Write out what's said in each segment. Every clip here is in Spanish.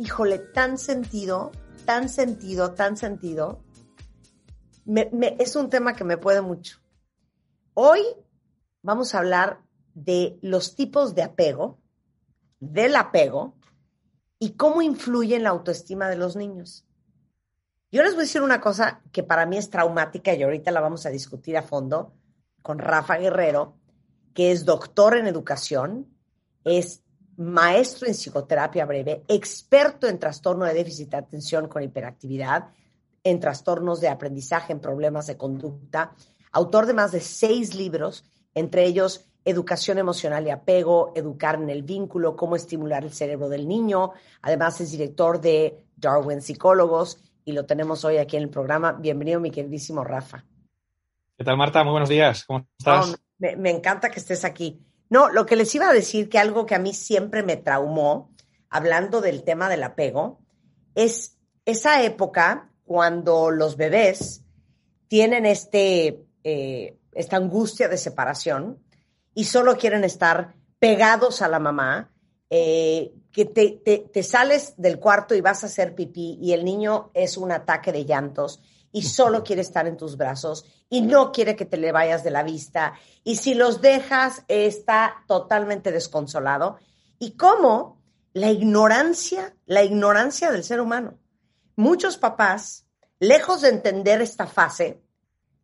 híjole, tan sentido, tan sentido, tan sentido. Es un tema que me puede mucho. Hoy vamos a hablar de los tipos de apego, del apego y cómo influye en la autoestima de los niños. Yo les voy a decir una cosa que para mí es traumática y ahorita la vamos a discutir a fondo con Rafa Guerrero, que es doctor en educación, es maestro en psicoterapia breve, experto en trastorno de déficit de atención con hiperactividad, en trastornos de aprendizaje, en problemas de conducta, autor de más de seis libros, entre ellos Educación emocional y apego, Educar en el vínculo, cómo estimular el cerebro del niño. Además es director de Darwin Psicólogos y lo tenemos hoy aquí en el programa. Bienvenido, mi queridísimo Rafa. ¿Qué tal, Marta? Muy buenos días. ¿Cómo estás? Me encanta que estés aquí. No, lo que les iba a decir, que algo que a mí siempre me traumó, hablando del tema del apego, es esa época cuando los bebés tienen este, eh, esta angustia de separación y solo quieren estar pegados a la mamá, eh, que te, te- te sales del cuarto y vas a hacer pipí y el niño es un ataque de llantos y solo quiere estar en tus brazos y no quiere que te le vayas de la vista. Y si los dejas está totalmente desconsolado. Y cómo la ignorancia, la ignorancia del ser humano. Muchos papás, lejos de entender esta fase,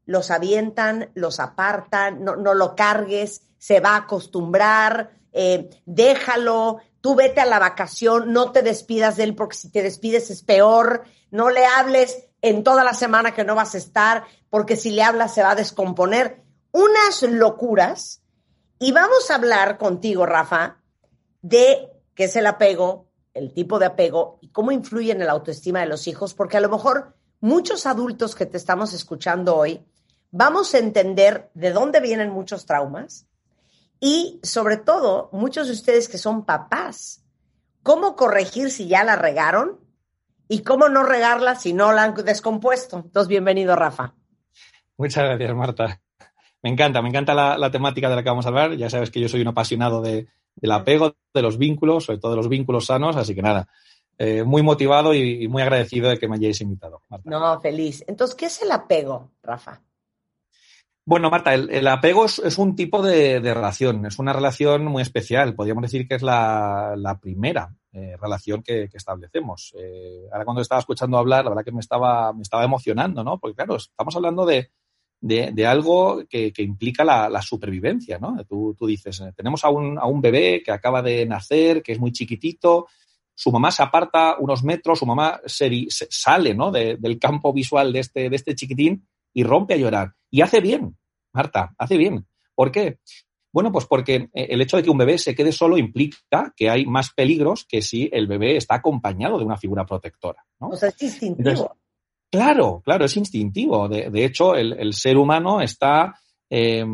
los avientan, los apartan, no, no lo cargues, se va a acostumbrar, eh, déjalo, tú vete a la vacación, no te despidas de él porque si te despides es peor, no le hables en toda la semana que no vas a estar porque si le hablas se va a descomponer. Unas locuras. Y vamos a hablar contigo, Rafa, de qué es el apego, el tipo de apego y cómo influye en la autoestima de los hijos, porque a lo mejor muchos adultos que te estamos escuchando hoy vamos a entender de dónde vienen muchos traumas y sobre todo muchos de ustedes que son papás, cómo corregir si ya la regaron y cómo no regarla si no la han descompuesto. Entonces, bienvenido, Rafa. Muchas gracias, Marta. Me encanta, me encanta la, la temática de la que vamos a hablar. Ya sabes que yo soy un apasionado de- del apego, de los vínculos, sobre todo de los vínculos sanos, así que nada, eh, muy motivado y, y muy agradecido de que me hayáis invitado, Marta. No, feliz. Entonces, ¿qué es el apego, Rafa? Bueno, Marta, el, apego es, un tipo de, relación, es una relación muy especial. Podríamos decir que es la, primera eh, relación que, establecemos. Eh, ahora cuando estaba escuchando hablar, la verdad que me estaba, me estaba emocionando, ¿no? Porque claro, estamos hablando de, de, algo que, que implica la, la supervivencia, ¿no? Tú, tú dices, eh, tenemos a un, a un bebé que acaba de nacer, que es muy chiquitito, su mamá se aparta unos metros, su mamá se, se- sale, ¿no? De- del campo visual de este, de este chiquitín y rompe a llorar. Y hace bien, Marta, hace bien. ¿Por qué? Bueno, pues porque eh, el hecho de que un bebé se quede solo implica que hay más peligros que si el bebé está acompañado de una figura protectora. ¿no? O sea, es instintivo. Entonces, Claro, claro, es instintivo. De, de hecho, el, el ser humano está, eh,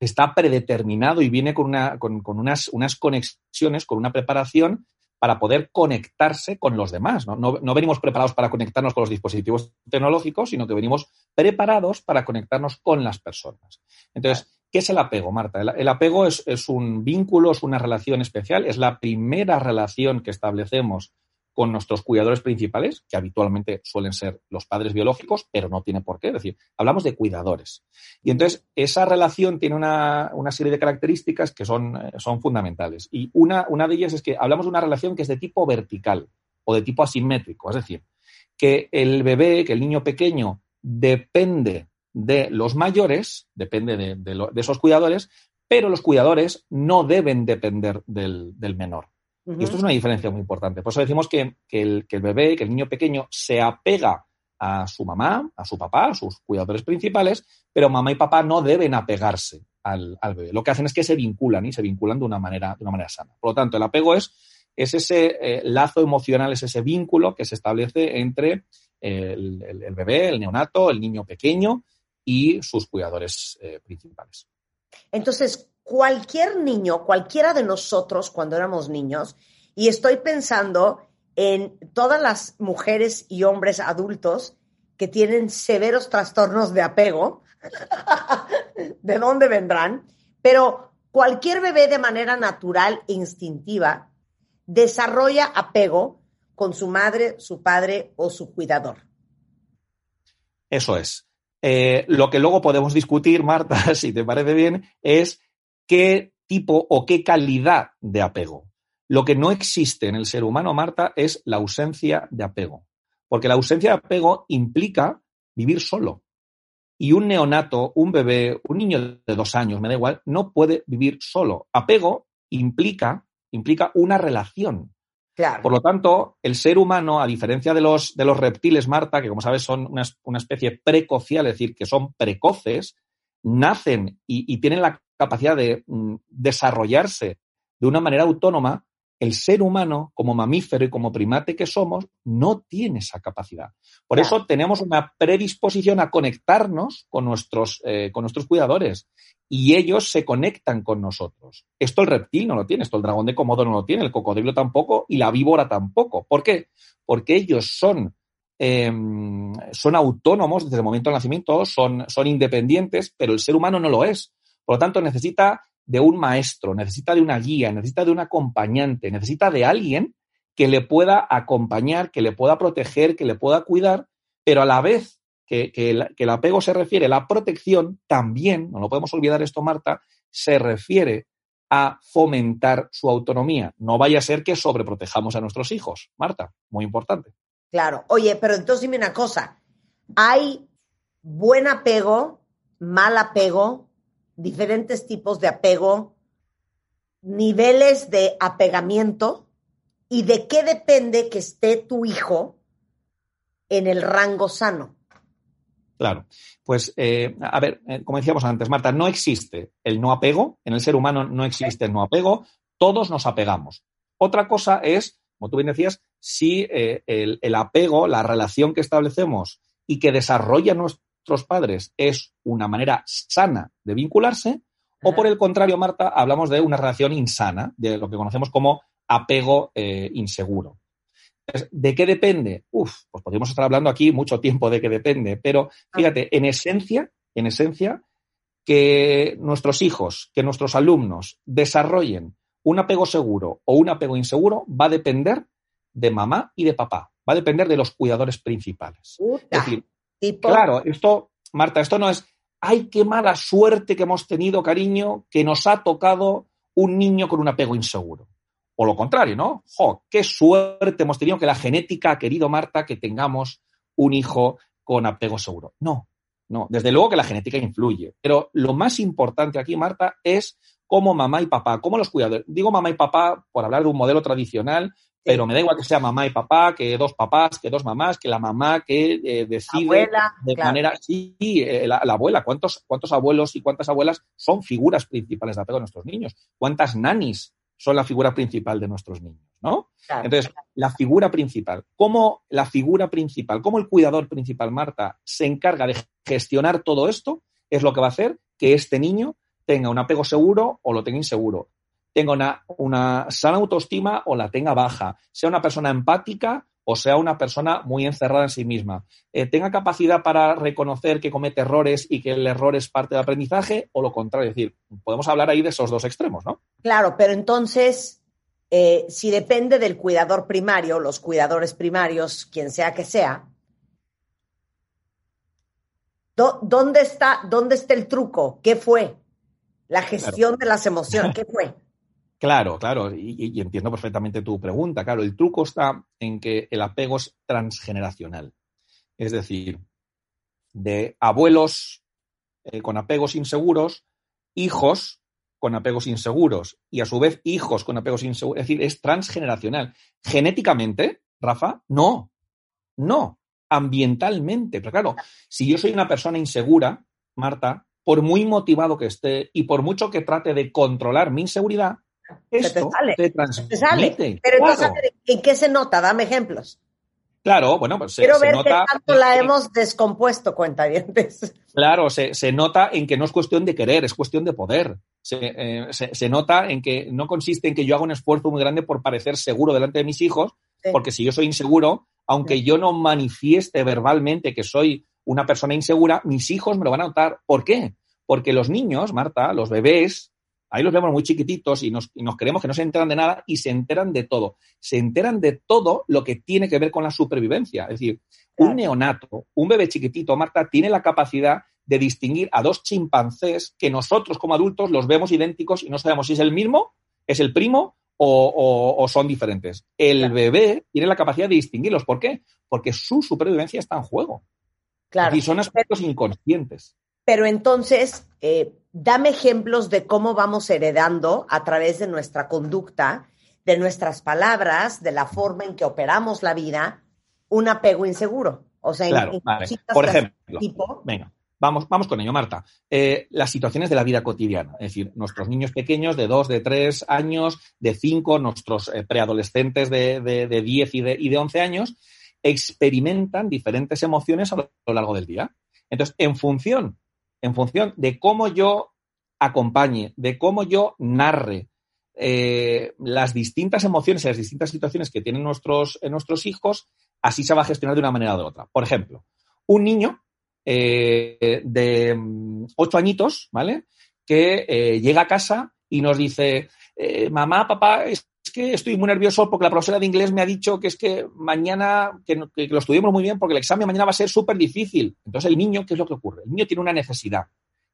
está predeterminado y viene con, una, con, con unas, unas conexiones, con una preparación para poder conectarse con los demás. ¿no? Venimos preparados para conectarnos con los dispositivos tecnológicos, sino que venimos preparados para conectarnos con las personas. Entonces, ¿qué es el apego, Marta? El, apego es un vínculo, es una relación especial, es la primera relación que establecemos con nuestros cuidadores principales, que habitualmente suelen ser los padres biológicos, pero no tiene por qué. Es decir, hablamos de cuidadores. Y entonces, esa relación tiene una, una serie de características que son, eh, son fundamentales. Y una, una de ellas es que hablamos de una relación que es de tipo vertical o de tipo asimétrico. Es decir, que el bebé, que el niño pequeño depende de los mayores, depende de, de esos cuidadores, pero los cuidadores no deben depender del, del menor. Y esto es una diferencia muy importante. Por eso decimos que, que el, que el bebé, que el niño pequeño se apega a su mamá, a su papá, a sus cuidadores principales, pero mamá y papá no deben apegarse al, al bebé. Lo que hacen es que se vinculan y se vinculan de una manera, de una manera sana. Por lo tanto, el apego es es ese eh, lazo emocional, es ese vínculo que se establece entre el, el, bebé, el neonato, el niño pequeño y sus cuidadores eh, principales. Entonces, cualquier niño, cualquiera de nosotros cuando éramos niños, y estoy pensando en todas las mujeres y hombres adultos que tienen severos trastornos de apego, ¿de dónde vendrán? Pero cualquier bebé de manera natural e instintiva desarrolla apego con su madre, su padre o su cuidador. Eso es. Eh, lo que luego podemos discutir, Marta, si te parece bien, es qué tipo o qué calidad de apego. Lo que no existe en el ser humano, Marta, es la ausencia de apego. Porque la ausencia de apego implica vivir solo. Y un neonato, un bebé, un niño de dos años, me da igual, no puede vivir solo. Apego implica implica una relación. Por lo tanto, el ser humano, a diferencia de los, de los reptiles, Marta, que como sabes son una, especie precocial, es decir, que son precoces, nacen y, y tienen la capacidad de mm, desarrollarse de una manera autónoma, el ser humano, como mamífero y como primate que somos, no tiene esa capacidad. Por eso tenemos una predisposición a conectarnos con nuestros, eh, con nuestros cuidadores y ellos se conectan con nosotros. Esto el reptil no lo tiene, esto el dragón de Komodo no lo tiene, el cocodrilo tampoco y la víbora tampoco. ¿Por qué? Porque ellos son, em, son autónomos desde el momento del nacimiento, son, son independientes, pero el ser humano no lo es. Por lo tanto, necesita de un maestro, necesita de una guía, necesita de un acompañante, necesita de alguien que le pueda acompañar, que le pueda proteger, que le pueda cuidar, pero a la vez que, el, apego se refiere, la protección también, no lo podemos olvidar esto, Marta, se refiere a fomentar su autonomía. No vaya a ser que sobreprotejamos a nuestros hijos, Marta, muy importante. Claro, oye, pero entonces dime una cosa, ¿hay buen apego, mal apego, diferentes tipos de apego, niveles de apegamiento y de qué depende que esté tu hijo en el rango sano. Claro. Pues, eh, a ver, eh, como decíamos antes, Marta, no existe el no apego. En el ser humano no existe el no apego. Todos nos apegamos. Otra cosa es, como tú bien decías, si eh, el, el, apego, la relación que establecemos y que desarrolla nuestro, padres es una manera sana de vincularse, o por el contrario, Marta, hablamos de una relación insana, de lo que conocemos como apego eh, inseguro. ¿De qué depende? Uf, pues podríamos estar hablando aquí mucho tiempo de qué depende, pero fíjate, en esencia, en esencia, que nuestros hijos, que nuestros alumnos desarrollen un apego seguro o un apego inseguro va a depender de mamá y de papá, va a depender de los cuidadores principales. Es decir, Claro, esto, Marta, esto no es, ay, qué mala suerte que hemos tenido, cariño, que nos ha tocado un niño con un apego inseguro. O lo contrario, ¿no? Jo, qué suerte hemos tenido que la genética ha querido, Marta, que tengamos un hijo con apego seguro. No, no, desde luego que la genética influye. Pero lo más importante aquí, Marta, es cómo mamá y papá, cómo los cuidadores. Digo mamá y papá por hablar de un modelo tradicional, pero me da igual que sea mamá y papá, que dos papás, que dos mamás, que la mamá que eh, decide de manera. Sí, eh, la, abuela. ¿Cuántos, ¿Cuántos abuelos y cuántas abuelas son figuras principales de apego a nuestros niños? ¿Cuántas nanis son la figura principal de nuestros niños? ¿No? Entonces, la figura principal. ¿Cómo la figura principal, cómo el cuidador principal, Marta, se encarga de gestionar todo esto? Es lo que va a hacer que este niño tenga un apego seguro o lo tenga inseguro tenga una, una sana autoestima o la tenga baja, sea una persona empática o sea una persona muy encerrada en sí misma, eh, tenga capacidad para reconocer que comete errores y que el error es parte del aprendizaje o lo contrario. Es decir, podemos hablar ahí de esos dos extremos, ¿no? Claro, pero entonces, eh, si depende del cuidador primario, los cuidadores primarios, quien sea que sea, ¿dónde está, dónde está el truco? ¿Qué fue? La gestión de las emociones, ¿qué fue? Claro, claro, y, entiendo perfectamente tu pregunta. Claro, el truco está en que el apego es transgeneracional. Es decir, de abuelos eh, con apegos inseguros, hijos con apegos inseguros y a su vez hijos con apegos inseguros. Es decir, es transgeneracional. Genéticamente, Rafa, no, no, ambientalmente. Pero claro, si yo soy una persona insegura, Marta, por muy motivado que esté y por mucho que trate de controlar mi inseguridad, esto sale, te se te transmite. sale. Pero claro. entonces, ¿en qué se nota? Dame ejemplos. Claro, bueno, pues Quiero se ver nota. qué tanto la hemos descompuesto, cuentavientes. Claro, se, se nota en que no es cuestión de querer, es cuestión de poder. Se, eh, se- se nota en que no consiste en que yo haga un esfuerzo muy grande por parecer seguro delante de mis hijos, Sí. porque si yo soy inseguro, aunque yo no manifieste verbalmente que soy una persona insegura, mis hijos me lo van a notar. ¿Por qué? Porque los niños, Marta, los bebés, ahí los vemos muy chiquititos y nos, y nos creemos que no se enteran de nada y se enteran de todo. Se enteran de todo lo que tiene que ver con la supervivencia. Es decir, Claro. un neonato, un bebé chiquitito, Marta, tiene la capacidad de distinguir a dos chimpancés que nosotros como adultos los vemos idénticos y no sabemos si es el mismo, es el primo o, o- o son diferentes. El Claro. bebé tiene la capacidad de distinguirlos. ¿Por qué? Porque su supervivencia está en juego. Claro. Y son aspectos inconscientes. Pero entonces, eh, dame ejemplos de cómo vamos heredando a través de nuestra conducta, de nuestras palabras, de la forma en que operamos la vida, un apego inseguro. O sea, Claro, en vale. cositas Por de ejemplo, este tipo. Venga, vamos, vamos con ello, Marta. Eh, las situaciones de la vida cotidiana, es decir, nuestros niños pequeños de 2, de 3 años, de 5, nuestros eh, preadolescentes de, de, de 10 y de, y de 11 años, experimentan diferentes emociones a lo largo del día. Entonces, en función, en función de cómo yo acompañe, de cómo yo narre eh, las distintas emociones y las distintas situaciones que tienen nuestros, eh, nuestros hijos, así se va a gestionar de una manera o de otra. Por ejemplo, un niño eh, de mm, ocho añitos, ¿vale? Que eh, llega a casa y nos dice, mamá, papá, que estoy muy nervioso porque la profesora de inglés me ha dicho que es que mañana, que, lo estudiemos muy bien porque el examen mañana va a ser súper difícil. Entonces el niño, ¿qué es lo que ocurre? El niño tiene una necesidad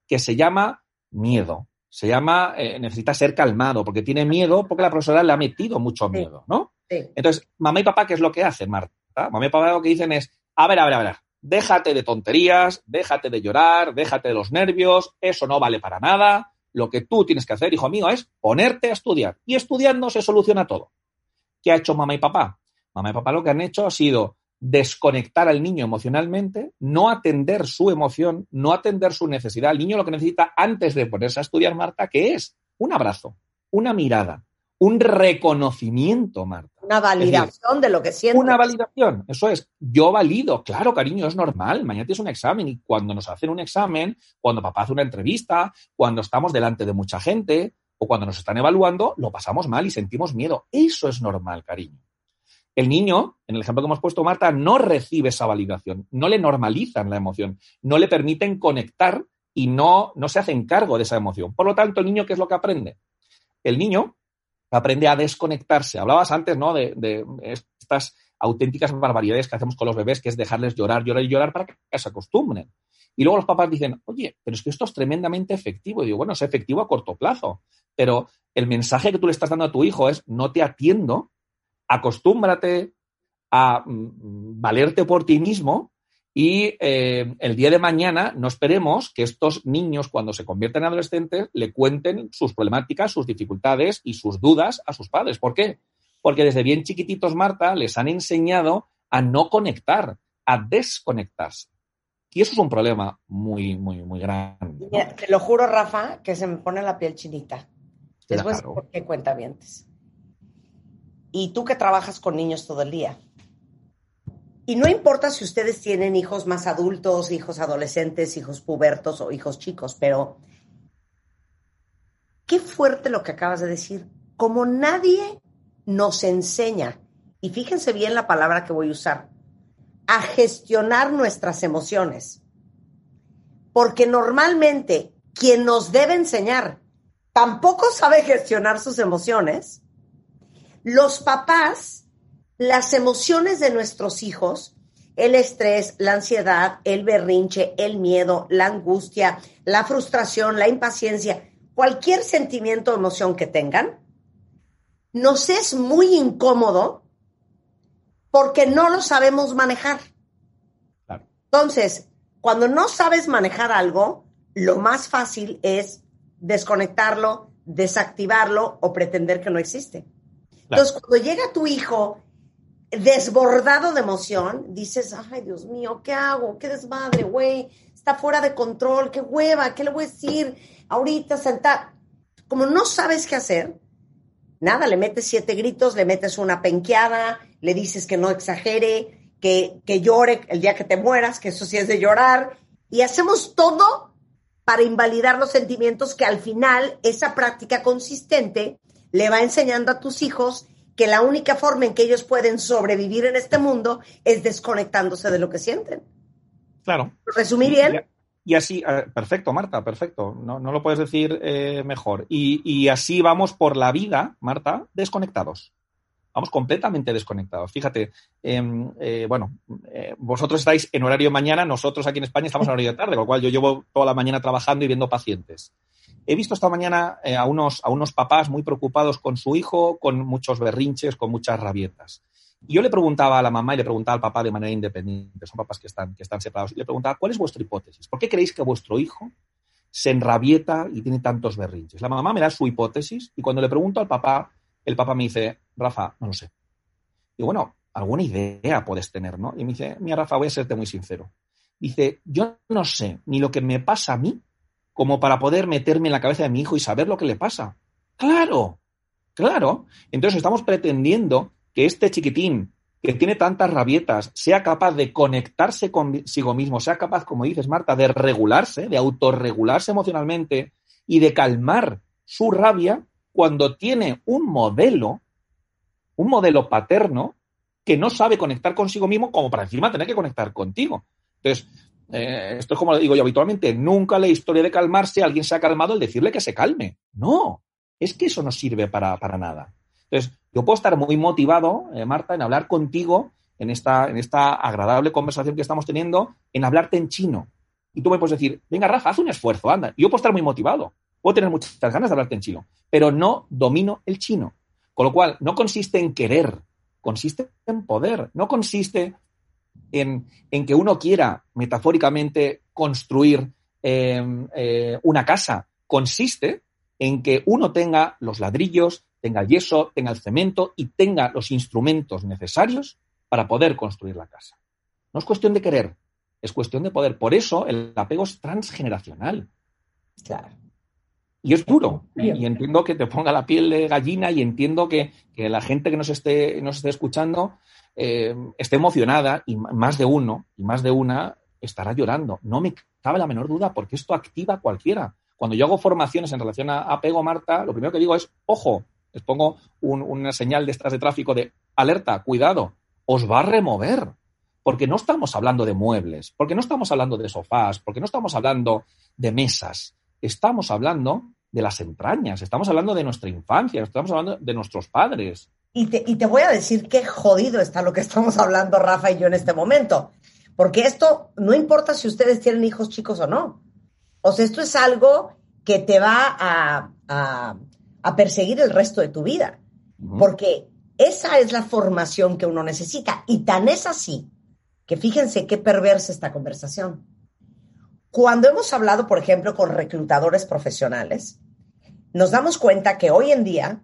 que se llama miedo. Se llama, eh, necesita ser calmado porque tiene miedo porque la profesora le ha metido mucho miedo, ¿no? Sí. Entonces, mamá y papá, ¿qué es lo que hacen, Marta? Mamá y papá lo que dicen es, a ver, a ver, a ver, déjate de tonterías, déjate de llorar, déjate de los nervios, eso no vale para nada. Lo que tú tienes que hacer, hijo mío, es ponerte a estudiar. Y estudiando se soluciona todo. ¿Qué ha hecho mamá y papá? Mamá y papá lo que han hecho ha sido desconectar al niño emocionalmente, no atender su emoción, no atender su necesidad. El niño lo que necesita antes de ponerse a estudiar, Marta, ¿qué es? Un abrazo, una mirada, un reconocimiento, Marta. Una validación de lo que siento. Una validación, eso es. Yo valido, claro, cariño, es normal. Mañana tienes un examen y cuando nos hacen un examen, cuando papá hace una entrevista, cuando estamos delante de mucha gente o cuando nos están evaluando, lo pasamos mal y sentimos miedo. Eso es normal, cariño. El niño, en el ejemplo que hemos puesto, Marta, no recibe esa validación, no le normalizan la emoción, no le permiten conectar y no, no se hacen cargo de esa emoción. Por lo tanto, el niño, ¿qué es lo que aprende? El niño aprende a desconectarse. Hablabas antes, ¿no? De, de estas auténticas barbaridades que hacemos con los bebés, que es dejarles llorar, llorar y llorar para que se acostumbren. Y luego los papás dicen, oye, pero es que esto es tremendamente efectivo. Y digo, bueno, es efectivo a corto plazo, pero el mensaje que tú le estás dando a tu hijo es, no te atiendo, acostúmbrate a mm, valerte por ti mismo y eh, el día de mañana no esperemos que estos niños, cuando se convierten en adolescentes, le cuenten sus problemáticas, sus dificultades y sus dudas a sus padres. ¿Por qué? Porque desde bien chiquititos, Marta, les han enseñado a no conectar, a desconectarse. Y eso es un problema muy, muy, muy grande. te lo juro, Rafa, que se me pone la piel chinita. Decir Claro. por qué cuentavientes. Y tú que trabajas con niños todo el día. Y no importa si ustedes tienen hijos más adultos, hijos adolescentes, hijos pubertos o hijos chicos, pero qué fuerte lo que acabas de decir. Como nadie nos enseña, y fíjense bien la palabra que voy a usar, a gestionar nuestras emociones. Porque normalmente quien nos debe enseñar tampoco sabe gestionar sus emociones. Los papás, las emociones de nuestros hijos, el estrés, la ansiedad, el berrinche, el miedo, la angustia, la frustración, la impaciencia, cualquier sentimiento o emoción que tengan, nos es muy incómodo porque no lo sabemos manejar. Claro. Entonces, cuando no sabes manejar algo, lo más fácil es desconectarlo, desactivarlo o pretender que no existe. Entonces, cuando llega tu hijo desbordado de emoción, dices, ay, Dios mío, ¿qué hago? ¿Qué desmadre, güey? Está fuera de control, qué hueva, ¿qué le voy a decir? Ahorita sentar. Como no sabes qué hacer, nada, le metes siete gritos, le metes una penqueada, le dices que no exagere, que, que llore el día que te mueras, que eso sí es de llorar, y hacemos todo para invalidar los sentimientos que al final esa práctica consistente le va enseñando a tus hijos que la única forma en que ellos pueden sobrevivir en este mundo es desconectándose de lo que sienten. Claro. ¿Resumí bien? Y, así, eh, perfecto, Marta, perfecto. No, no lo puedes decir eh, mejor. Y, y, así vamos por la vida, Marta, desconectados. Vamos completamente desconectados. Fíjate, em, eh, bueno, eh, vosotros estáis en horario mañana, nosotros aquí en España estamos en horario de tarde, con lo cual yo llevo toda la mañana trabajando y viendo pacientes. He visto esta mañana eh, a, unos, a unos papás muy preocupados con su hijo, con muchos berrinches, con muchas rabietas. Y yo le preguntaba a la mamá y le preguntaba al papá de manera independiente, son papás que están, que están separados, y le preguntaba, ¿cuál es vuestra hipótesis? ¿Por qué creéis que vuestro hijo se enrabieta y tiene tantos berrinches? La mamá me da su hipótesis y cuando le pregunto al papá, el papá me dice, Rafa, no lo sé. Y bueno, alguna idea puedes tener, ¿no? Y me dice, mira, Rafa, voy a serte muy sincero. Dice, yo no sé ni lo que me pasa a mí como para poder meterme en la cabeza de mi hijo y saber lo que le pasa. Claro, claro. Entonces estamos pretendiendo que este chiquitín que tiene tantas rabietas sea capaz de conectarse consigo mismo, sea capaz, como dices Marta, de regularse, de autorregularse emocionalmente y de calmar su rabia cuando tiene un modelo, un modelo paterno, que no sabe conectar consigo mismo como para encima tener que conectar contigo. Entonces, eh, esto es como lo digo yo habitualmente, nunca la historia de calmarse, alguien se ha calmado el decirle que se calme. No, es que eso no sirve para, para nada. Entonces, yo puedo estar muy motivado, eh, Marta, en hablar contigo en esta, en esta agradable conversación que estamos teniendo, en hablarte en chino. Y tú me puedes decir, venga, Rafa, haz un esfuerzo, anda. yo puedo estar muy motivado, puedo tener muchas ganas de hablarte en chino, pero no domino el chino. Con lo cual, no consiste en querer, consiste en poder, no consiste en, que uno quiera metafóricamente construir em, eh, una casa, consiste en que uno tenga los ladrillos, tenga el yeso, tenga el cemento y tenga los instrumentos necesarios para poder construir la casa. No es cuestión de querer, es cuestión de poder. Por eso el apego es transgeneracional. Claro. Y es duro. Y, entiendo que te ponga la piel de gallina y entiendo que, la gente que nos esté, nos esté escuchando eh, esté emocionada y más de uno y más de una estará llorando. No me cabe la menor duda porque esto activa a cualquiera. Cuando yo hago formaciones en relación a apego, Marta, lo primero que digo es, ojo, les pongo una señal de estas de tráfico de alerta, cuidado, os va a remover. Porque no estamos hablando de muebles, porque no estamos hablando de sofás, porque no estamos hablando de mesas. Estamos hablando de las entrañas, estamos hablando de nuestra infancia, estamos hablando de nuestros padres. Y te, y te voy a decir qué jodido está lo que estamos hablando Rafa y yo en este momento. Porque esto no importa si ustedes tienen hijos chicos o no. O sea, esto es algo que te va a, a, perseguir el resto de tu vida. Porque esa es la formación que uno necesita. Y tan es así que fíjense qué perversa esta conversación. Cuando hemos hablado, por ejemplo, con reclutadores profesionales, nos damos cuenta que hoy en día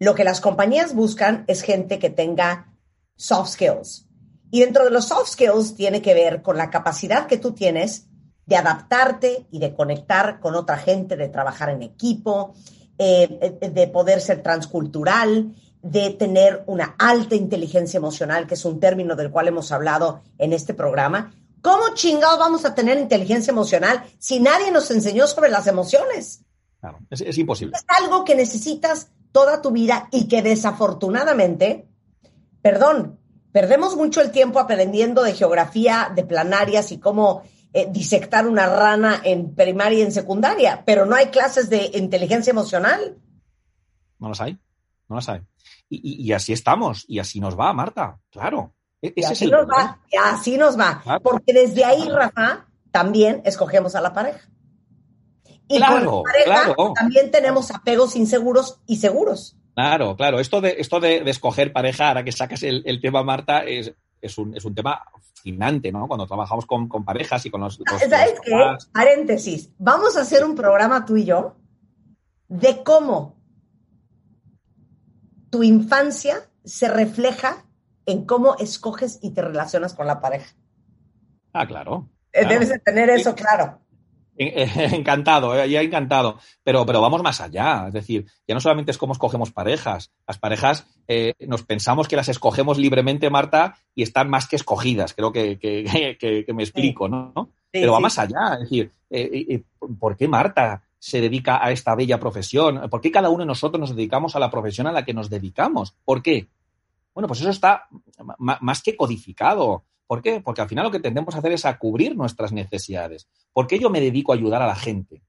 lo que las compañías buscan es gente que tenga soft skills. Y dentro de los soft skills tiene que ver con la capacidad que tú tienes de adaptarte y de conectar con otra gente, de trabajar en equipo, eh, de poder ser transcultural, de tener una alta inteligencia emocional, que es un término del cual hemos hablado en este programa. ¿Cómo chingados vamos a tener inteligencia emocional si nadie nos enseñó sobre las emociones? Claro, es, es imposible. Es algo que necesitas toda tu vida y que desafortunadamente, perdón, perdemos mucho el tiempo aprendiendo de geografía, de planarias y cómo eh, disectar una rana en primaria y en secundaria, pero no hay clases de inteligencia emocional. No las hay, no las hay. Y, así estamos, y así nos va, Marta, claro. E, y así, nos va, y así nos va, porque desde ahí, Rafa, también escogemos a la pareja. Y claro, pareja también tenemos apegos inseguros y seguros. Claro, claro. Esto de, esto de, escoger pareja, ahora que sacas el, tema, Marta, es, es, un, es un tema fascinante, ¿no? Cuando trabajamos con, parejas y con los... ¿Sabes qué? Paréntesis. Vamos a hacer un programa tú y yo de cómo tu infancia se refleja en cómo escoges y te relacionas con la pareja. Ah, claro. Eh, debes de tener eso claro. encantado, eh, ya encantado. Pero, pero vamos más allá. Es decir, ya no solamente es cómo escogemos parejas. Las parejas eh, nos pensamos que las escogemos libremente, Marta, y están más que escogidas. Creo que, que, me explico, ¿no? pero va más allá. Es decir, eh, ¿por qué Marta se dedica a esta bella profesión? ¿Por qué cada uno de nosotros nos dedicamos a la profesión a la que nos dedicamos? ¿Por qué? Bueno, pues eso está más que codificado. ¿Por qué? Porque al final lo que tendemos a hacer es a cubrir nuestras necesidades. ¿Por qué yo me dedico a ayudar a la gente?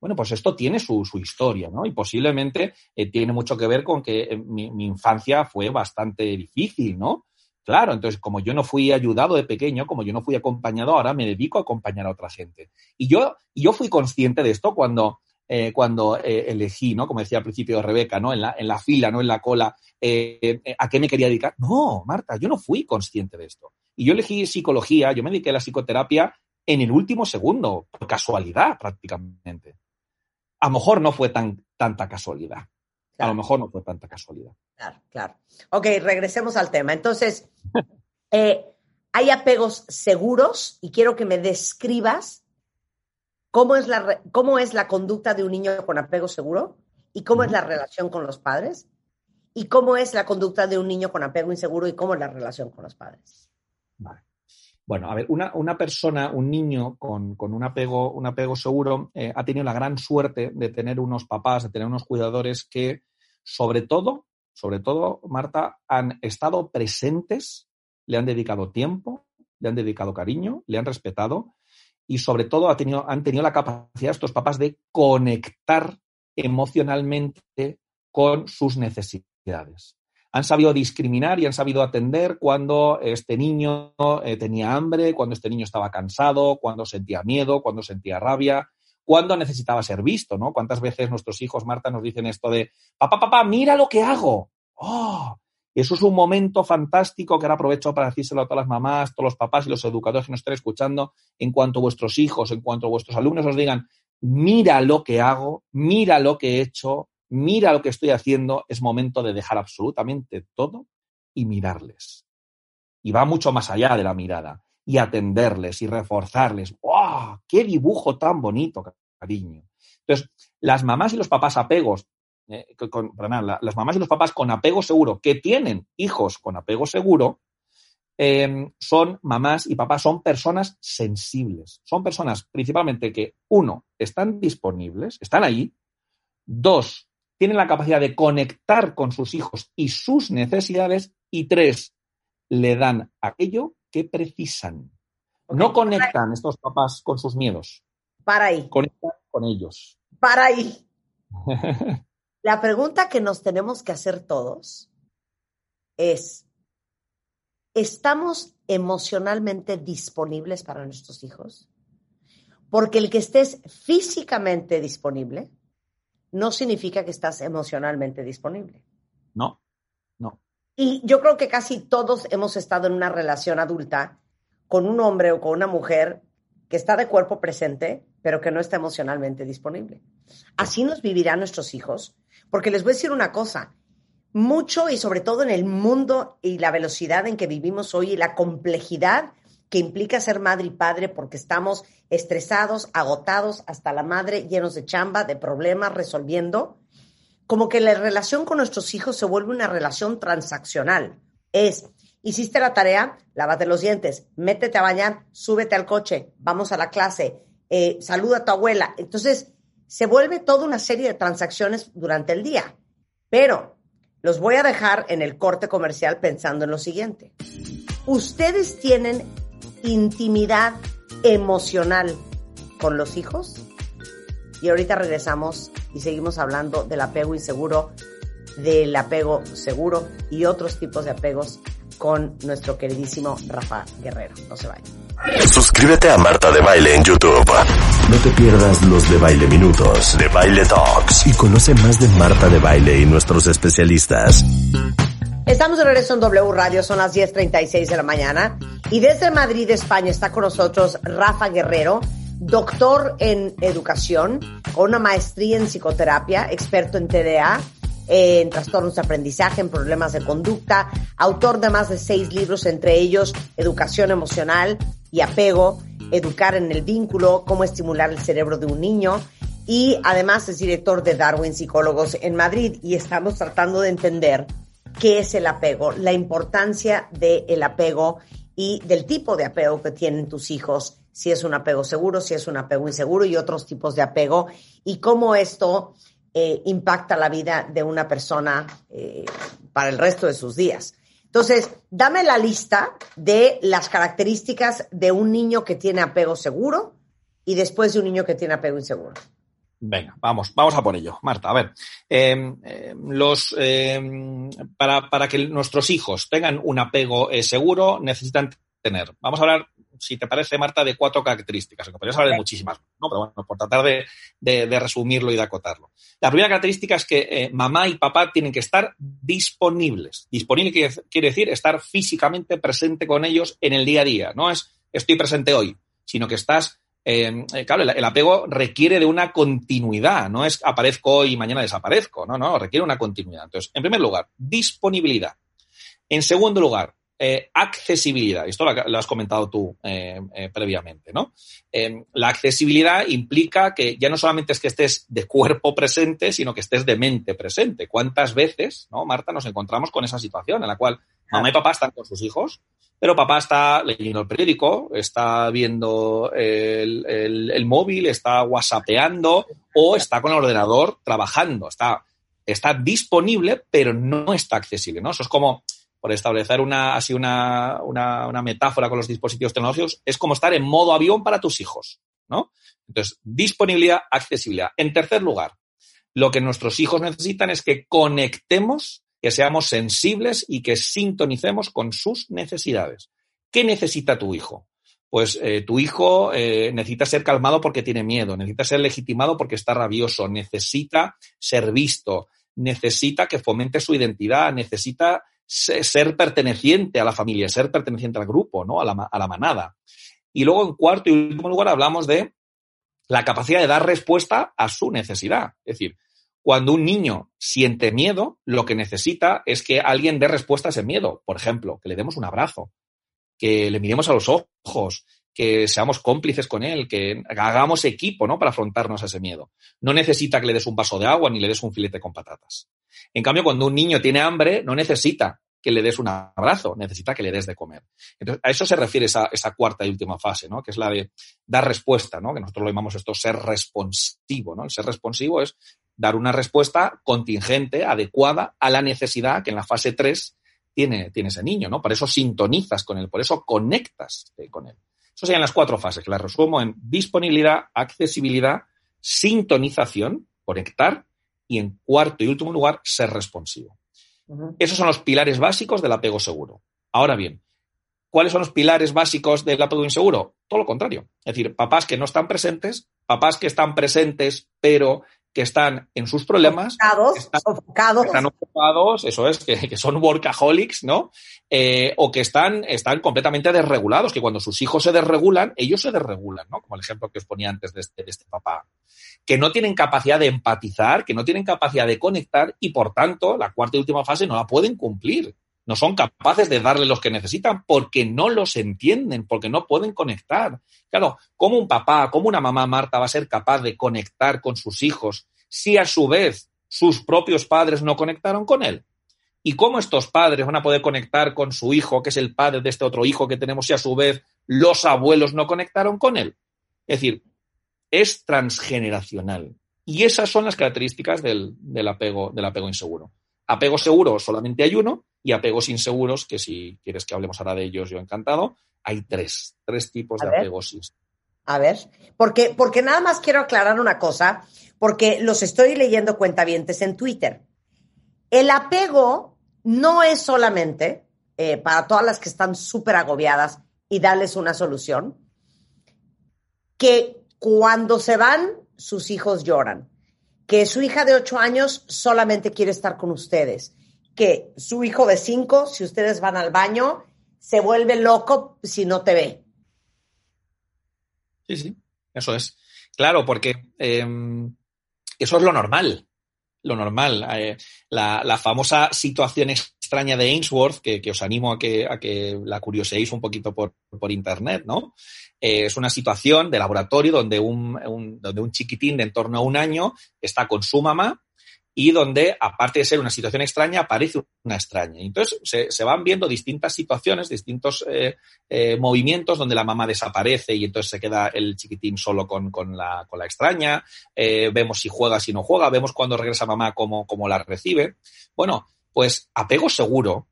Bueno, pues esto tiene su, historia, ¿no? Y posiblemente eh, tiene mucho que ver con que eh, mi, infancia fue bastante difícil, ¿no? Claro, entonces como yo no fui ayudado de pequeño, como yo no fui acompañado, ahora me dedico a acompañar a otra gente. Y yo, yo fui consciente de esto cuando, eh, cuando elegí, ¿no? Como decía al principio Rebeca, ¿no? En la, en la fila, ¿no? En la cola, ¿a qué me quería dedicar? No, Marta, yo no fui consciente de esto. Y yo elegí psicología, yo me dediqué a la psicoterapia en el último segundo, por casualidad prácticamente. A lo mejor no fue tan, tanta casualidad. A lo mejor no fue tanta casualidad. Claro, claro. Ok, regresemos al tema. Entonces, eh, hay apegos seguros y quiero que me describas cómo es la, cómo es la conducta de un niño con apego seguro y cómo es la relación con los padres y cómo es la conducta de un niño con apego inseguro y cómo es la relación con los padres. Bueno, a ver, una, una, persona, un niño con, un, apego, un apego seguro, eh, ha tenido la gran suerte de tener unos papás, de tener unos cuidadores que, sobre todo, sobre todo, Marta, han estado presentes, le han dedicado tiempo, le han dedicado cariño, le han respetado y, sobre todo, ha tenido, han tenido la capacidad estos papás de conectar emocionalmente con sus necesidades han sabido discriminar y han sabido atender cuando este niño eh, tenía hambre, cuando este niño estaba cansado, cuando sentía miedo, cuando sentía rabia, cuando necesitaba ser visto, ¿no? ¿Cuántas veces nuestros hijos, Marta, nos dicen esto de, papá, papá, mira lo que hago? ¡Oh! Eso es un momento fantástico que ahora aprovecho para decírselo a todas las mamás, todos los papás y los educadores que nos estén escuchando, en cuanto a vuestros hijos, en cuanto a vuestros alumnos os digan, mira lo que hago, mira lo que he hecho, mira lo que estoy haciendo, es momento de dejar absolutamente todo y mirarles. Y va mucho más allá de la mirada. Y atenderles y reforzarles. ¡Wow! ¡Qué dibujo tan bonito, cariño! Entonces, las mamás y los papás apegos, eh, con, las mamás y los papás con apego seguro, que tienen hijos con apego seguro, em, son mamás y papás, son personas sensibles. Son personas principalmente que, uno, están disponibles, están ahí. Dos, tienen la capacidad de conectar con sus hijos y sus necesidades. Y tres, le dan aquello que precisan. no conectan estos papás con sus miedos. Para ahí. Conectan con ellos. Para ahí. la pregunta que nos tenemos que hacer todos es, ¿estamos emocionalmente disponibles para nuestros hijos? Porque el que estés físicamente disponible no significa que estás emocionalmente disponible. No, no. Y yo creo que casi todos hemos estado en una relación adulta con un hombre o con una mujer que está de cuerpo presente, pero que no está emocionalmente disponible. Así nos vivirán nuestros hijos, porque les voy a decir una cosa, mucho y sobre todo en el mundo y la velocidad en que vivimos hoy y la complejidad que implica ser madre y padre porque estamos estresados, agotados, hasta la madre, llenos de chamba, de problemas, resolviendo, como que la relación con nuestros hijos se vuelve una relación transaccional. Es, hiciste la tarea, lávate los dientes, métete a bañar, súbete al coche, vamos a la clase, eh, saluda a tu abuela. Entonces, se vuelve toda una serie de transacciones durante el día. Pero los voy a dejar en el corte comercial pensando en lo siguiente. Ustedes tienen intimidad emocional con los hijos. Y ahorita regresamos y seguimos hablando del apego inseguro, del apego seguro y otros tipos de apegos con nuestro queridísimo Rafa Guerrero. No se vayan. Suscríbete a Marta de Baile en YouTube. No te pierdas los de Baile Minutos, de Baile Talks y conoce más de Marta de Baile y nuestros especialistas. Estamos de regreso en W Radio, son las 10.36 de la mañana. Y desde Madrid, España, está con nosotros Rafa Guerrero, doctor en educación, con una maestría en psicoterapia, experto en TDA, en trastornos de aprendizaje, en problemas de conducta, autor de más de seis libros, entre ellos Educación Emocional, y apego, educar en el vínculo, cómo estimular el cerebro de un niño y además es director de Darwin Psicólogos en Madrid y estamos tratando de entender qué es el apego, la importancia del apego y del tipo de apego que tienen tus hijos, si es un apego seguro, si es un apego inseguro y otros tipos de apego y cómo esto eh, impacta la vida de una persona eh, para el resto de sus días. Entonces, dame la lista de las características de un niño que tiene apego seguro y después de un niño que tiene apego inseguro. Venga, vamos, vamos a por ello. Marta, a ver, em, em, los, em, para, para, que nuestros hijos tengan un apego eh, seguro, necesitan tener, vamos a hablar, si te parece, Marta, de cuatro características, podrías hablar de muchísimas, ¿no? pero bueno, por tratar de, de, resumirlo y de acotarlo. La primera característica es que eh, mamá y papá tienen que estar disponibles. Disponible quiere, quiere decir estar físicamente presente con ellos en el día a día. No es estoy presente hoy, sino que estás eh, eh, claro, el, apego requiere de una continuidad, no es aparezco hoy y mañana desaparezco, no, no, requiere una continuidad. Entonces, en primer lugar, disponibilidad. En segundo lugar, eh, accesibilidad. Esto lo, has comentado tú previamente, ¿no? la accesibilidad implica que ya no solamente es que estés de cuerpo presente, sino que estés de mente presente. ¿Cuántas veces, no, Marta, nos encontramos con esa situación en la cual mamá y papá están con sus hijos, pero papá está leyendo el periódico, está viendo el, móvil, está whatsappeando o está con el ordenador trabajando. Está, está disponible, pero no está accesible. ¿no? Eso es como, por establecer una, así una, una, metáfora con los dispositivos tecnológicos, es como estar en modo avión para tus hijos. ¿no? Entonces, disponibilidad, accesibilidad. En tercer lugar, lo que nuestros hijos necesitan es que conectemos que seamos sensibles y que sintonicemos con sus necesidades. ¿Qué necesita tu hijo? Pues eh, tu hijo eh, necesita ser calmado porque tiene miedo, necesita ser legitimado porque está rabioso, necesita ser visto, necesita que fomente su identidad, necesita ser perteneciente a la familia, ser perteneciente al grupo, ¿no? a, la, a la manada. Y luego, en cuarto y último lugar, hablamos de la capacidad de dar respuesta a su necesidad. Es decir, cuando un niño siente miedo, lo que necesita es que alguien dé respuesta a ese miedo. Por ejemplo, que le demos un abrazo, que le miremos a los ojos, que seamos cómplices con él, que hagamos equipo, ¿no? Para afrontarnos a ese miedo. No necesita que le des un vaso de agua ni le des un filete con patatas. En cambio, cuando un niño tiene hambre, no necesita que le des un abrazo, necesita que le des de comer. Entonces, a eso se refiere esa, cuarta y última fase, ¿no? Que es la de dar respuesta, ¿no? Que nosotros lo llamamos esto ser responsivo, ¿no? El ser responsivo es dar una respuesta contingente, adecuada a la necesidad que en la fase 3 tiene, tiene ese niño, ¿no? Por eso sintonizas con él, por eso conectas eh, con él. Eso serían las cuatro fases, que las resumo en disponibilidad, accesibilidad, sintonización, conectar y en cuarto y último lugar, ser responsivo. Esos son los pilares básicos del apego seguro. Ahora bien, ¿cuáles son los pilares básicos del apego inseguro? Todo lo contrario. Es decir, papás que no están presentes, papás que están presentes pero que están en sus problemas. están, sofocados. están ocupados, eso es, que, son workaholics, ¿no? Eh, o que están, están completamente desregulados, que cuando sus hijos se desregulan, ellos se desregulan, ¿no? Como el ejemplo que os ponía antes de este, de este papá. Que no tienen capacidad de empatizar, que no tienen capacidad de conectar y, por tanto, la cuarta y última fase no la pueden cumplir no son capaces de darle los que necesitan porque no los entienden, porque no pueden conectar. Claro, ¿cómo un papá, cómo una mamá Marta va a ser capaz de conectar con sus hijos si a su vez sus propios padres no conectaron con él? ¿Y cómo estos padres van a poder conectar con su hijo, que es el padre de este otro hijo que tenemos, si a su vez los abuelos no conectaron con él? Es decir, es transgeneracional. Y esas son las características del, apego, del apego inseguro. Apego seguro solamente hay uno, y apegos inseguros, que si quieres que hablemos ahora de ellos, yo encantado, hay tres, tres tipos de apegos inseguros. A ver, porque, porque nada más quiero aclarar una cosa, porque los estoy leyendo cuentavientes en Twitter. El apego no es solamente eh, para todas las que están súper agobiadas y darles una solución, que cuando se van, sus hijos lloran, que su hija de ocho años solamente quiere estar con ustedes, que su hijo de cinco, si ustedes van al baño, se vuelve loco si no te ve. Sí, sí, eso es. Claro, porque em, eso es lo normal. Lo normal. Eh, la, famosa situación extraña de Ainsworth, que, os animo a que, a que la curioséis un poquito por, por internet, ¿no? Eh, es una situación de laboratorio donde un, donde un chiquitín de en torno a un año está con su mamá y donde, aparte de ser una situación extraña, aparece una extraña. Entonces, se, van viendo distintas situaciones, distintos eh, eh, movimientos donde la mamá desaparece y entonces se queda el chiquitín solo con, la, con la, extraña. Eh, vemos si juega, si no juega, vemos cuando regresa mamá cómo, cómo la recibe. Bueno, pues apego seguro,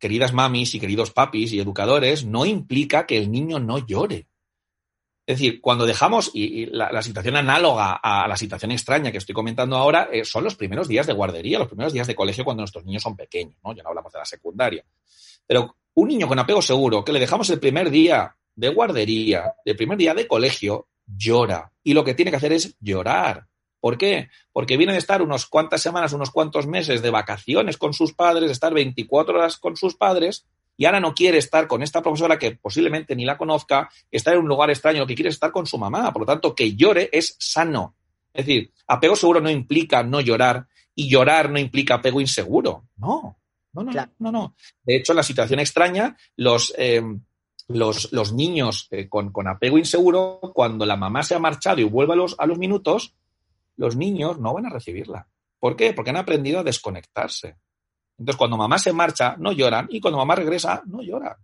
queridas mamis y queridos papis y educadores, no implica que el niño no llore. Es decir, cuando dejamos, y, la, situación análoga a la situación extraña que estoy comentando ahora, eh, son los primeros días de guardería, los primeros días de colegio cuando nuestros niños son pequeños, ¿no? Ya no hablamos de la secundaria. Pero un niño con apego seguro, que le dejamos el primer día de guardería, el primer día de colegio, llora. Y lo que tiene que hacer es llorar. ¿Por qué? Porque viene de estar unos cuantas semanas, unos cuantos meses de vacaciones con sus padres, de estar 24 horas con sus padres, y ahora no quiere estar con esta profesora que posiblemente ni la conozca, está en un lugar extraño, lo que quiere es estar con su mamá. Por lo tanto, que llore es sano. Es decir, apego seguro no implica no llorar y llorar no implica apego inseguro. No, no, no, no, no. De hecho, en la situación extraña, los, em, los, los, niños eh, con, con, apego inseguro, cuando la mamá se ha marchado y vuelve a los, a los minutos, los niños no van a recibirla. ¿Por qué? Porque han aprendido a desconectarse. Entonces, cuando mamá se marcha, no lloran y cuando mamá regresa, no lloran.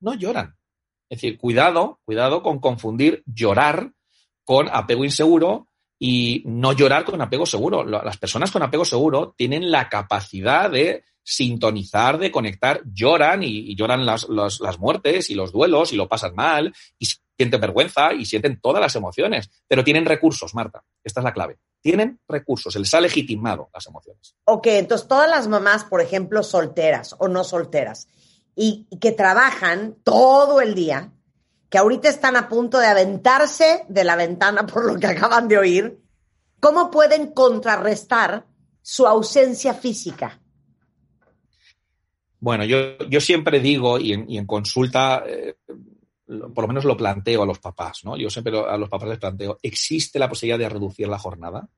No lloran. Es decir, cuidado, cuidado con confundir llorar con apego inseguro y no llorar con apego seguro. Las personas con apego seguro tienen la capacidad de sintonizar, de conectar, lloran y, lloran las, las, muertes y los duelos y lo pasan mal y sienten vergüenza y sienten todas las emociones, pero tienen recursos, Marta. Esta es la clave tienen recursos, se les ha legitimado las emociones. Ok, entonces todas las mamás, por ejemplo, solteras o no solteras, y, que trabajan todo el día, que ahorita están a punto de aventarse de la ventana por lo que acaban de oír, ¿cómo pueden contrarrestar su ausencia física? Bueno, yo, yo siempre digo, y en, consulta, eh, por lo menos lo planteo a los papás, ¿no? Yo siempre a los papás les planteo, ¿existe la posibilidad de reducir la jornada?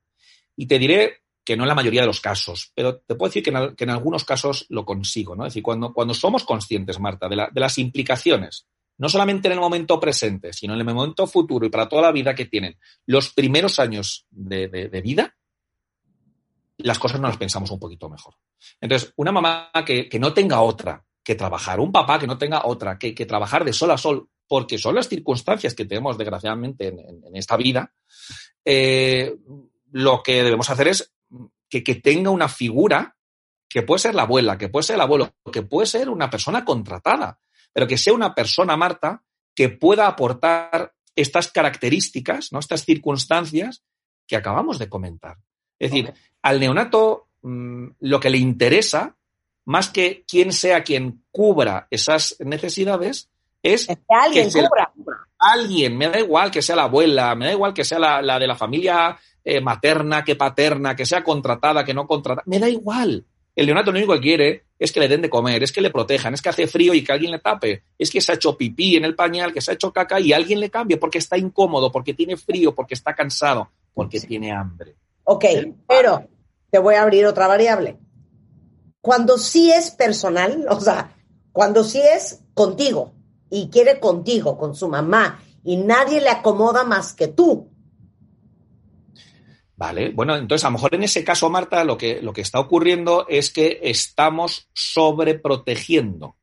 Y te diré que no en la mayoría de los casos, pero te puedo decir que en, algunos casos lo consigo, ¿no? Es decir, cuando, cuando somos conscientes, Marta, de, las implicaciones, no solamente en el momento presente, sino en el momento futuro y para toda la vida que tienen los primeros años de, vida, las cosas no las pensamos un poquito mejor. Entonces, una mamá que, no tenga otra que trabajar, un papá que no tenga otra que, que trabajar de sol a sol porque son las circunstancias que tenemos, desgraciadamente, en, esta vida, eh, lo que debemos hacer es que, tenga una figura que puede ser la abuela, que puede ser el abuelo, que puede ser una persona contratada, pero que sea una persona, Marta, que pueda aportar estas características, ¿no? estas circunstancias que acabamos de comentar. Es decir, al neonato mm, lo que le interesa, más que quién sea quien cubra esas necesidades, es que alguien cubra. alguien, me da igual que sea la abuela, me da igual que sea la, de la familia eh, materna, que paterna, que sea contratada, que no contratada, me da igual. El neonato lo único que quiere es que le den de comer, es que le protejan, es que hace frío y que alguien le tape, es que se ha hecho pipí en el pañal, que se ha hecho caca y alguien le cambie porque está incómodo, porque tiene frío, porque está cansado, porque tiene hambre. Ok, pero te voy a abrir otra variable. Cuando sí es personal, o sea, cuando sí es contigo, y quiere contigo, con su mamá, y nadie le acomoda más que tú. Vale, bueno, entonces a lo mejor en ese caso, Marta, lo que, lo que está ocurriendo es que estamos sobreprotegiendo.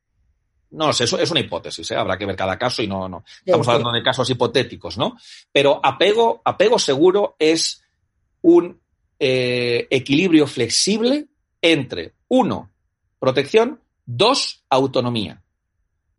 No sé, eso es una hipótesis, ¿eh? habrá que ver cada caso y no, no. Estamos hablando de casos hipotéticos, ¿no? Pero apego, apego seguro es un eh, equilibrio flexible entre, uno, protección, dos, autonomía.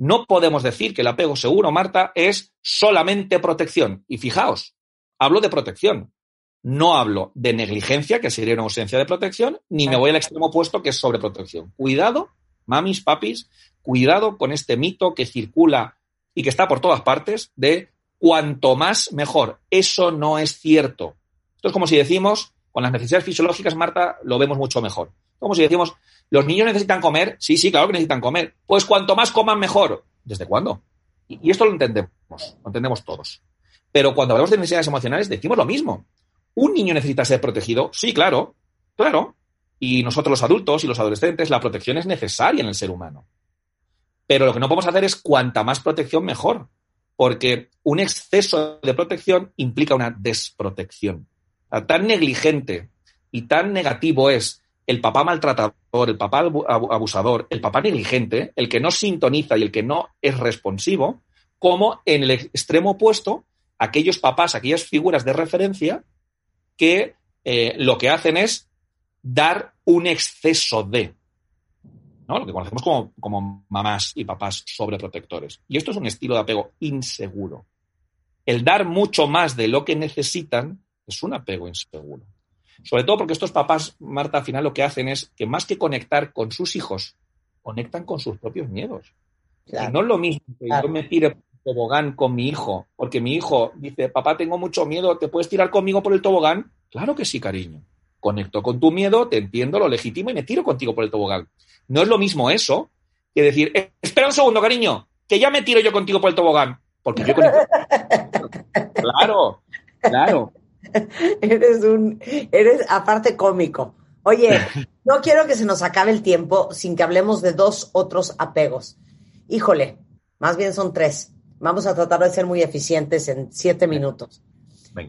No podemos decir que el apego seguro, Marta, es solamente protección. Y fijaos, hablo de protección. No hablo de negligencia, que sería una ausencia de protección, ni me voy al extremo opuesto, que es sobreprotección. Cuidado, mamis, papis, cuidado con este mito que circula y que está por todas partes de cuanto más mejor. Eso no es cierto. Esto es como si decimos, con las necesidades fisiológicas, Marta, lo vemos mucho mejor. Como si decimos, ¿Los niños necesitan comer? Sí, sí, claro que necesitan comer. Pues cuanto más coman, mejor. ¿Desde cuándo? Y, esto lo entendemos, lo entendemos todos. Pero cuando hablamos de necesidades emocionales, decimos lo mismo. ¿Un niño necesita ser protegido? Sí, claro, claro. y nosotros los adultos y los adolescentes, la protección es necesaria en el ser humano. Pero lo que no podemos hacer es cuanta más protección mejor, porque un exceso de protección implica una desprotección. tan negligente y tan negativo es el papá maltratador, el papá abusador, el papá negligente, el que no sintoniza y el que no es responsivo, como en el extremo opuesto, aquellos papás, aquellas figuras de referencia que eh, lo que hacen es dar un exceso de, ¿no? lo que conocemos como, como mamás y papás sobreprotectores. Y esto es un estilo de apego inseguro. El dar mucho más de lo que necesitan es un apego inseguro. Sobre todo porque estos papás, Marta, al final lo que hacen es que más que conectar con sus hijos, conectan con sus propios miedos. Y no es lo mismo que yo me tire tobogán con mi hijo, porque mi hijo dice, papá, tengo mucho miedo, ¿te puedes tirar conmigo por el tobogán? Claro que sí, cariño. Conecto con tu miedo, te entiendo, lo legítimo y me tiro contigo por el tobogán. No es lo mismo eso que decir, eh, espera un segundo, cariño, que ya me tiro yo contigo por el tobogán. Porque yo conecto. claro, claro. eres un, eres aparte cómico. Oye, no quiero que se nos acabe el tiempo sin que hablemos de dos otros apegos. Híjole, más bien son tres. Vamos a tratar de ser muy eficientes en siete minutos.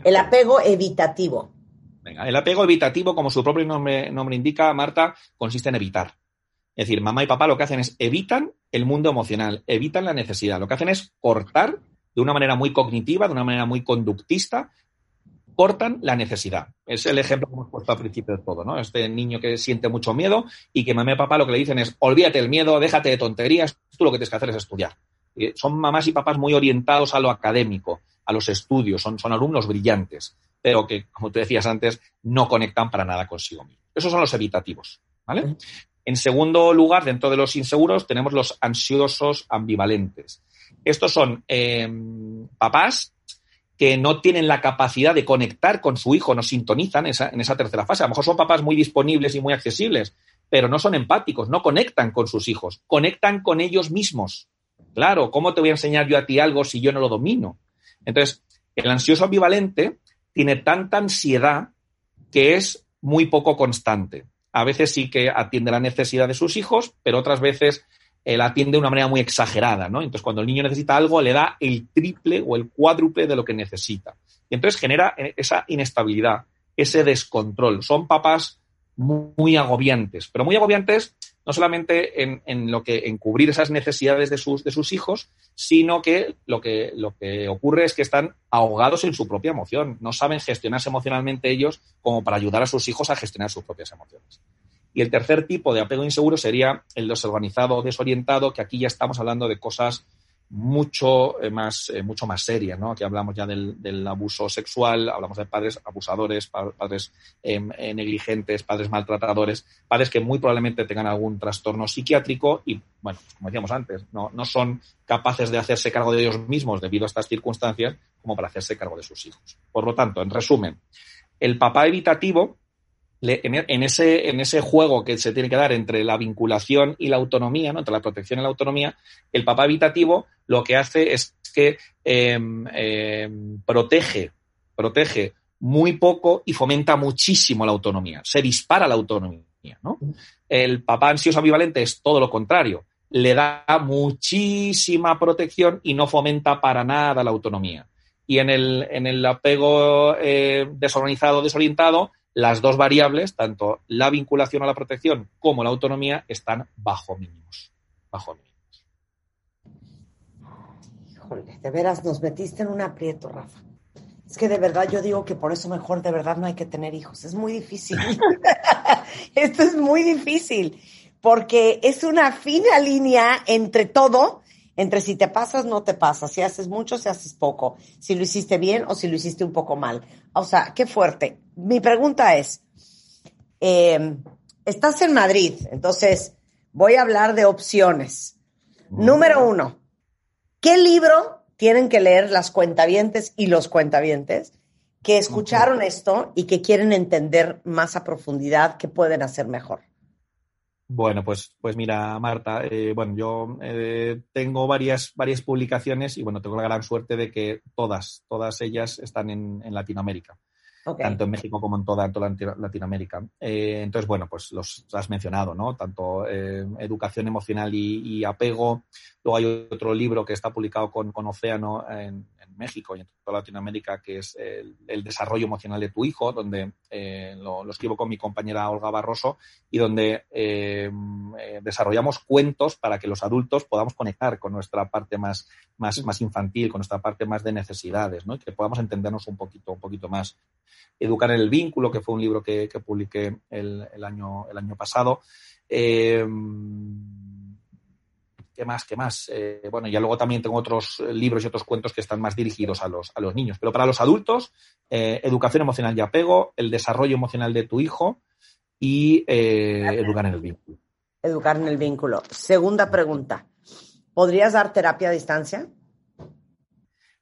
El apego evitativo. Venga, el apego evitativo, como su propio nombre, nombre indica, Marta, consiste en evitar. Es decir, mamá y papá lo que hacen es evitan el mundo emocional, evitan la necesidad. Lo que hacen es cortar de una manera muy cognitiva, de una manera muy conductista, cortan la necesidad. Es el ejemplo que hemos puesto al principio de todo, ¿no? Este niño que siente mucho miedo y que mamá y papá lo que le dicen es, olvídate del miedo, déjate de tonterías, tú lo que tienes que hacer es estudiar. son mamás y papás muy orientados a lo académico, a los estudios, son, son alumnos brillantes, pero que, como tú decías antes, no conectan para nada consigo mismo. Esos son los evitativos, ¿vale? En segundo lugar, dentro de los inseguros, tenemos los ansiosos ambivalentes. Estos son eh, papás que no tienen la capacidad de conectar con su hijo, no sintonizan en esa tercera fase. A lo mejor son papás muy disponibles y muy accesibles, pero no son empáticos, no conectan con sus hijos, conectan con ellos mismos. Claro, ¿cómo te voy a enseñar yo a ti algo si yo no lo domino? Entonces, el ansioso ambivalente tiene tanta ansiedad que es muy poco constante. A veces sí que atiende la necesidad de sus hijos, pero otras veces él atiende de una manera muy exagerada, ¿no? Entonces, cuando el niño necesita algo, le da el triple o el cuádruple de lo que necesita. Y entonces genera eh, esa inestabilidad, ese descontrol. Son papás muy, agobiantes, pero muy agobiantes no solamente en, lo que en cubrir esas necesidades de sus, de sus hijos, sino que lo, que lo que ocurre es que están ahogados en su propia emoción, no saben gestionarse emocionalmente ellos como para ayudar a sus hijos a gestionar sus propias emociones. Y el tercer tipo de apego inseguro sería el desorganizado o desorientado, que aquí ya estamos hablando de cosas mucho eh, más, eh, mucho más serias, ¿no? Aquí hablamos ya del, abuso sexual, hablamos de padres abusadores, padres eh, negligentes, padres maltratadores, padres que muy probablemente tengan algún trastorno psiquiátrico y, bueno, como decíamos antes, no, no son capaces de hacerse cargo de ellos mismos debido a estas circunstancias como para hacerse cargo de sus hijos. Por lo tanto, en resumen, el papá evitativo en, ese, en ese juego que se tiene que dar entre la vinculación y la autonomía, ¿no? entre la protección y la autonomía, el papá habitativo lo que hace es que em, em, protege, protege muy poco y fomenta muchísimo la autonomía. Se dispara la autonomía. El papá ansioso ambivalente es todo lo contrario. Le da muchísima protección y no fomenta para nada la autonomía. Y en el, en el apego eh, desorganizado, desorientado, las dos variables, tanto la vinculación a la protección como la autonomía, están bajo mínimos. Bajo mínimos. Híjole, de veras nos metiste en un aprieto, Rafa. Es que de verdad yo digo que por eso mejor de verdad no hay que tener hijos. Es muy difícil. Esto es muy difícil porque es una fina línea entre todo entre si te pasas, no te pasas, si haces mucho, si haces poco, si lo hiciste bien o si lo hiciste un poco mal. O sea, qué fuerte. Mi pregunta es, eh, estás en Madrid, entonces voy a hablar de opciones. Número uno, ¿qué libro tienen que leer las cuentavientes y los cuentavientes que escucharon esto y que quieren entender más a profundidad qué pueden hacer mejor? Bueno, pues, pues mira, Marta, eh, bueno, yo eh, tengo varias, varias publicaciones y bueno, tengo la gran suerte de que todas, todas ellas están en, Latinoamérica. Tanto en México como en toda, toda Latinoamérica. Eh, entonces, bueno, pues los has mencionado, ¿no? Tanto eh, educación emocional y, apego. Luego hay otro libro que está publicado con, con Océano en, México y en toda Latinoamérica, que es el, desarrollo emocional de tu hijo, donde eh, lo, escribo con mi compañera Olga Barroso y donde eh, eh, desarrollamos cuentos para que los adultos podamos conectar con nuestra parte más, más, más infantil, con nuestra parte más de necesidades, ¿no? y que podamos entendernos un poquito, un poquito más. Educar en el vínculo, que fue un libro que, publiqué el, año, el año pasado. ¿Qué más? ¿Qué más? Eh, bueno, ya luego también tengo otros libros y otros cuentos que están más dirigidos a los, a los niños. Pero para los adultos, eh, educación emocional y apego, el desarrollo emocional de tu hijo y eh, educar en el vínculo. Educar en el vínculo. Segunda pregunta. ¿Podrías dar terapia a distancia?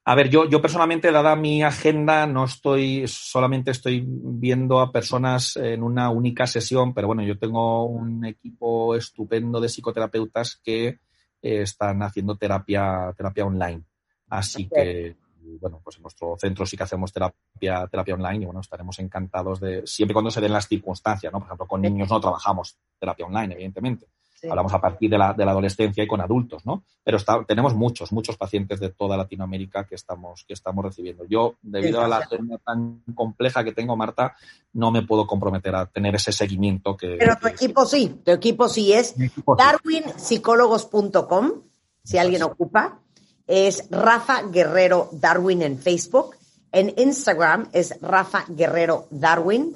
A ver, yo, yo personalmente, dada mi agenda, no estoy, solamente estoy viendo a personas en una única sesión, pero bueno, yo tengo un equipo estupendo de psicoterapeutas que eh, están haciendo terapia, terapia online. Así que, bueno, pues en nuestro centro sí que hacemos terapia, terapia online y bueno, estaremos encantados de, siempre cuando se den las circunstancias, ¿no? Por ejemplo, con niños no trabajamos terapia online, evidentemente. Hablamos a partir de la, de la, adolescencia y con adultos, ¿no? Pero tenemos muchos, muchos pacientes de toda Latinoamérica que estamos, que estamos recibiendo. Yo, debido a la agenda tan compleja que tengo, Marta, no me puedo comprometer a tener ese seguimiento que... Pero tu equipo sí, tu equipo sí es darwinpsicólogos.com, si alguien ocupa. Es Rafa Guerrero Darwin en Facebook. En Instagram es Rafa Guerrero Darwin.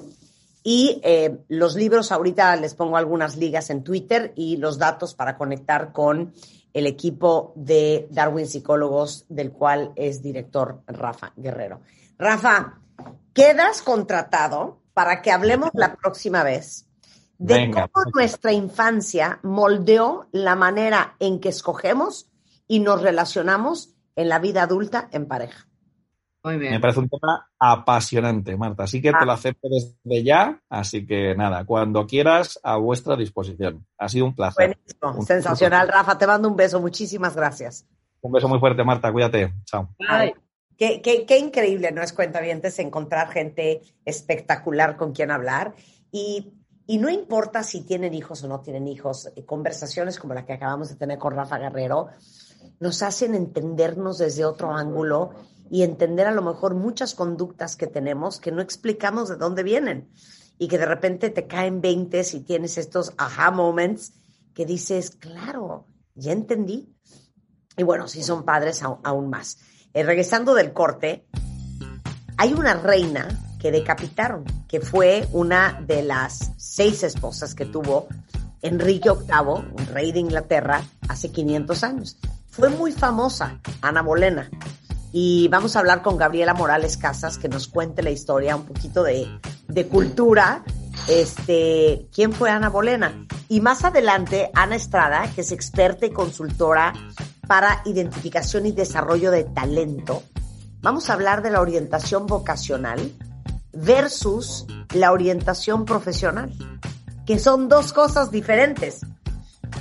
Y eh, los libros, ahorita les pongo algunas ligas en Twitter y los datos para conectar con el equipo de Darwin Psicólogos, del cual es director Rafa Guerrero. Rafa, quedas contratado para que hablemos la próxima vez de cómo nuestra infancia moldeó la manera en que escogemos y nos relacionamos en la vida adulta en pareja. Me parece un tema apasionante, Marta. Así que te lo ah. acepto desde ya. Así que nada, cuando quieras, a vuestra disposición. Ha sido un placer. Buenísimo. Sensacional, Rafa. Te mando un beso. Muchísimas gracias. Un beso muy fuerte, Marta. Cuídate. Chao. Qué, qué, qué, increíble, ¿no es cuentavientes? Encontrar gente espectacular con quien hablar. Y, y no importa si tienen hijos o no tienen hijos, eh, conversaciones como la que acabamos de tener con Rafa Guerrero nos hacen entendernos desde otro ángulo y entender a lo mejor muchas conductas que tenemos que no explicamos de dónde vienen y que de repente te caen 20 y tienes estos aha moments que dices, claro, ya entendí. Y bueno, si son padres aún más. Eh, regresando del corte, hay una reina que decapitaron, que fue una de las seis esposas que tuvo Enrique VIII, un rey de Inglaterra, hace 500 años. Fue muy famosa, Ana Bolena y vamos a hablar con Gabriela Morales Casas que nos cuente la historia, un poquito de, cultura. Este, ¿quién fue Ana Bolena? Y más adelante, Ana Estrada, que es experta y consultora para identificación y desarrollo de talento. Vamos a hablar de la orientación vocacional versus la orientación profesional, que son dos cosas diferentes.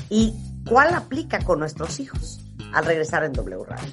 ¿Y cuál aplica con nuestros hijos? Al regresar en W Radio.